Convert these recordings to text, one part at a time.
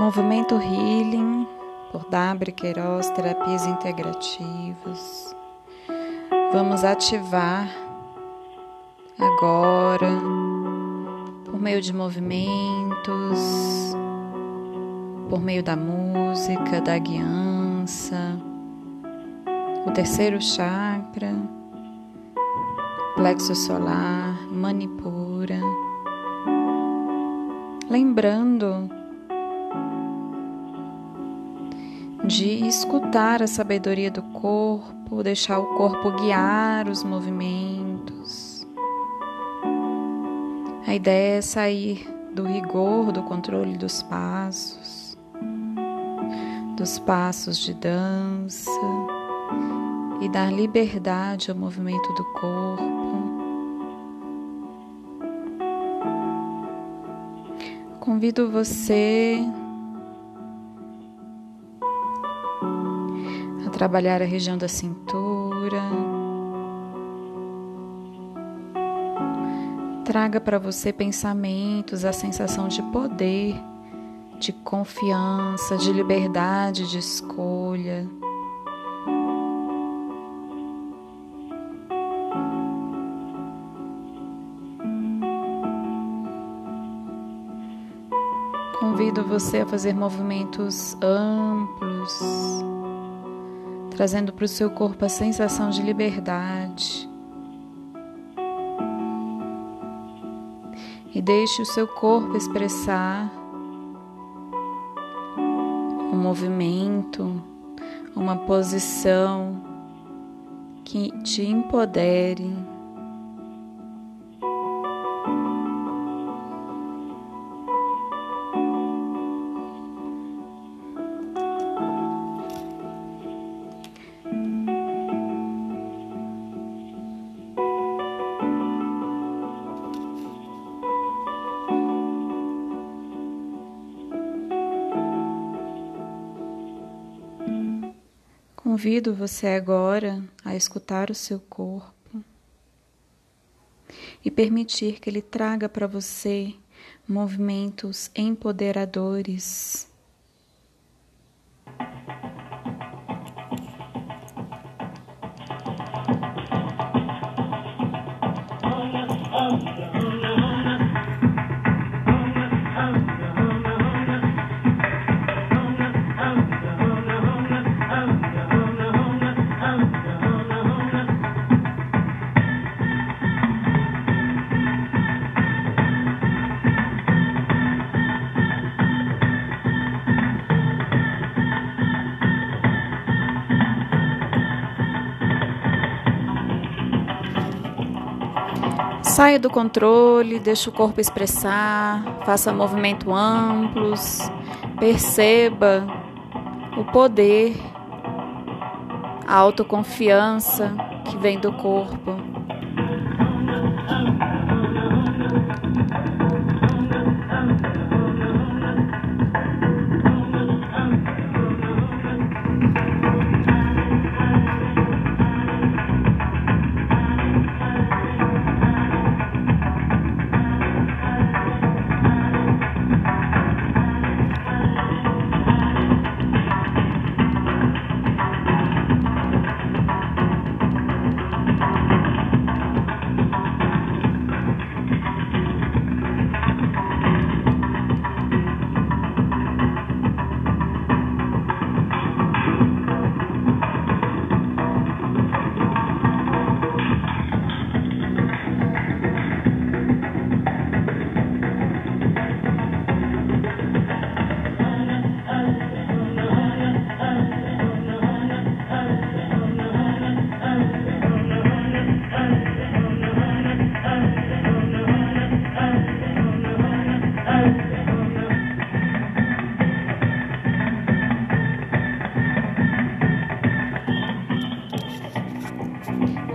Movimento Healing por Dabre Queiroz, Terapias Integrativas. Vamos ativar agora, por meio de movimentos, por meio da música, da guiança, o terceiro chakra, plexo solar, manipura. Lembrando de escutar a sabedoria do corpo, deixar o corpo guiar os movimentos. A ideia é sair do rigor do controle dos passos, dos passos de dança e dar liberdade ao movimento do corpo. Convido você trabalhar a região da cintura. Traga para você pensamentos, a sensação de poder, de confiança, de liberdade de escolha. Convido você a fazer movimentos amplos trazendo para o seu corpo a sensação de liberdade. E deixe o seu corpo expressar um movimento, uma posição que te empodere. Convido você agora a escutar o seu corpo e permitir que ele traga para você movimentos empoderadores Saia do controle, deixe o corpo expressar, faça movimentos amplos, perceba o poder, a autoconfiança que vem do corpo.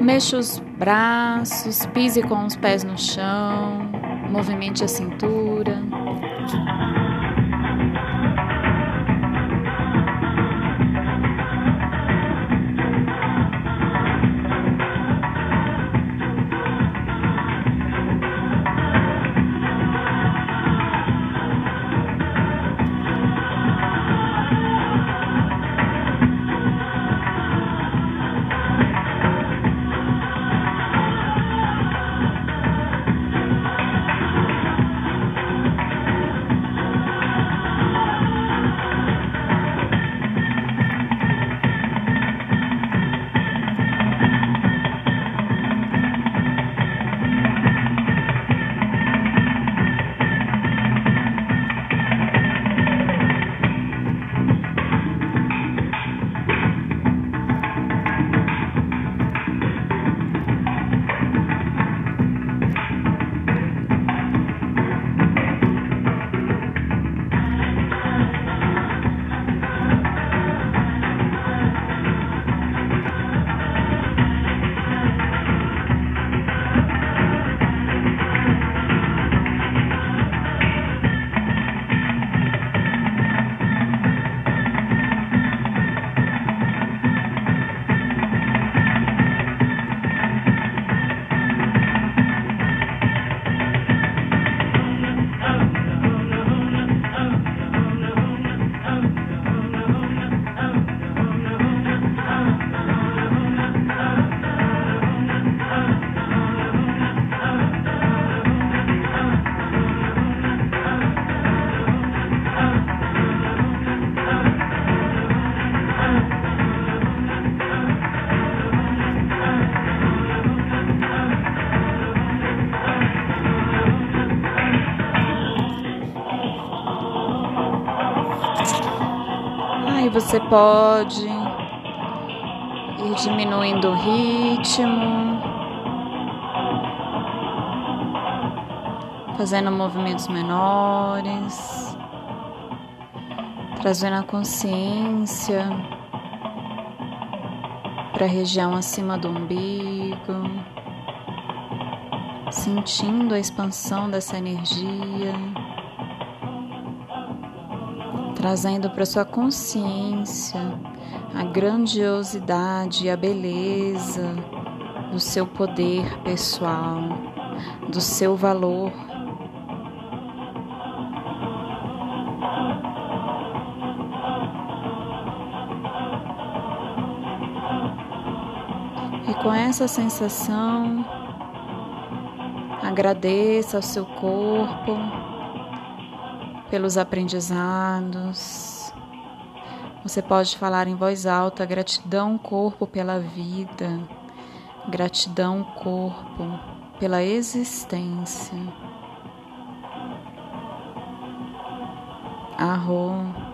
Mexa os braços, pise com os pés no chão, movimente a cintura. Você pode ir diminuindo o ritmo, fazendo movimentos menores, trazendo a consciência para a região acima do umbigo, sentindo a expansão dessa energia trazendo para sua consciência a grandiosidade e a beleza do seu poder pessoal, do seu valor. E com essa sensação, agradeça ao seu corpo pelos aprendizados. Você pode falar em voz alta: gratidão, corpo, pela vida, gratidão, corpo, pela existência. Arro.